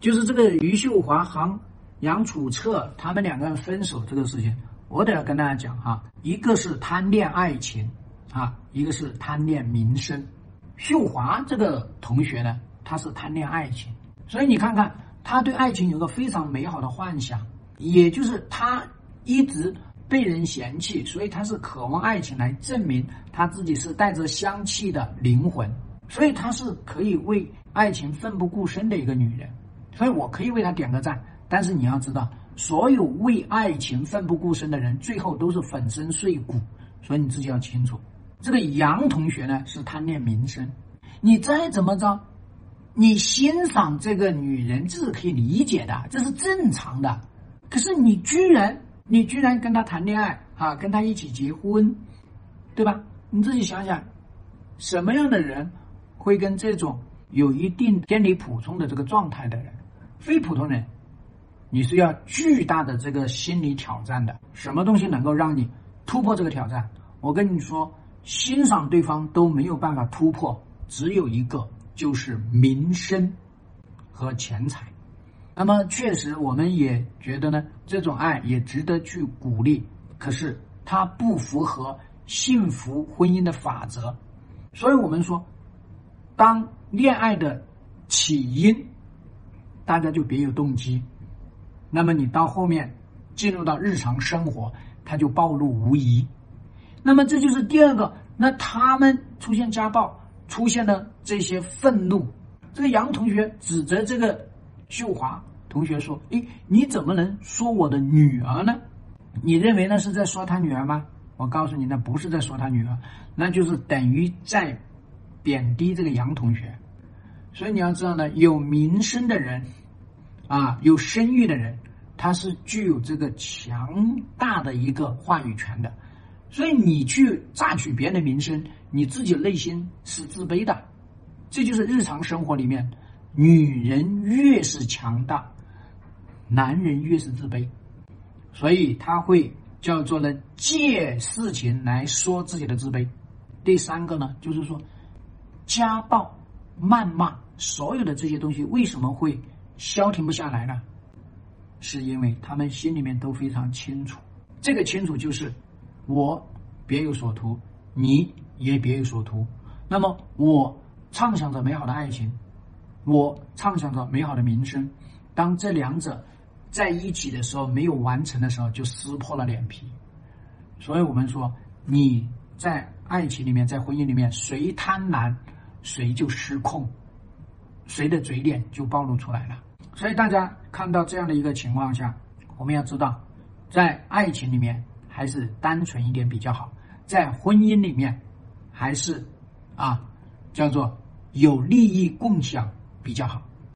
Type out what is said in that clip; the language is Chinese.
就是这个余秀华和杨楚澈他们两个人分手这个事情，我得要跟大家讲哈，一个是贪恋爱情啊，一个是贪恋名声。秀华这个同学呢，他是贪恋爱情，所以你看看他对爱情有个非常美好的幻想，也就是他一直被人嫌弃，所以他是渴望爱情来证明他自己是带着香气的灵魂，所以他是可以为爱情奋不顾身的一个女人。所以我可以为他点个赞，但是你要知道，所有为爱情奋不顾身的人，最后都是粉身碎骨。所以你自己要清楚，这个杨同学呢是贪恋名声，你再怎么着，你欣赏这个女人这是可以理解的，这是正常的。可是你居然，你居然跟她谈恋爱啊，跟她一起结婚，对吧？你自己想想，什么样的人会跟这种有一定偏离普通的这个状态的人？非普通人，你是要巨大的这个心理挑战的。什么东西能够让你突破这个挑战？我跟你说，欣赏对方都没有办法突破，只有一个，就是名声和钱财。那么，确实我们也觉得呢，这种爱也值得去鼓励。可是，它不符合幸福婚姻的法则。所以我们说，当恋爱的起因。大家就别有动机，那么你到后面进入到日常生活，他就暴露无遗。那么这就是第二个，那他们出现家暴，出现了这些愤怒。这个杨同学指责这个秀华同学说：“诶，你怎么能说我的女儿呢？你认为那是在说他女儿吗？我告诉你，那不是在说他女儿，那就是等于在贬低这个杨同学。所以你要知道呢，有名声的人。”啊，有声誉的人，他是具有这个强大的一个话语权的，所以你去榨取别人的名声，你自己内心是自卑的，这就是日常生活里面，女人越是强大，男人越是自卑，所以他会叫做呢借事情来说自己的自卑。第三个呢，就是说家暴、谩骂，所有的这些东西为什么会？消停不下来呢，是因为他们心里面都非常清楚，这个清楚就是我别有所图，你也别有所图。那么我畅想着美好的爱情，我畅想着美好的名声，当这两者在一起的时候没有完成的时候，就撕破了脸皮。所以我们说，你在爱情里面，在婚姻里面，谁贪婪，谁就失控，谁的嘴脸就暴露出来了。所以大家看到这样的一个情况下，我们要知道，在爱情里面还是单纯一点比较好，在婚姻里面还是啊叫做有利益共享比较好。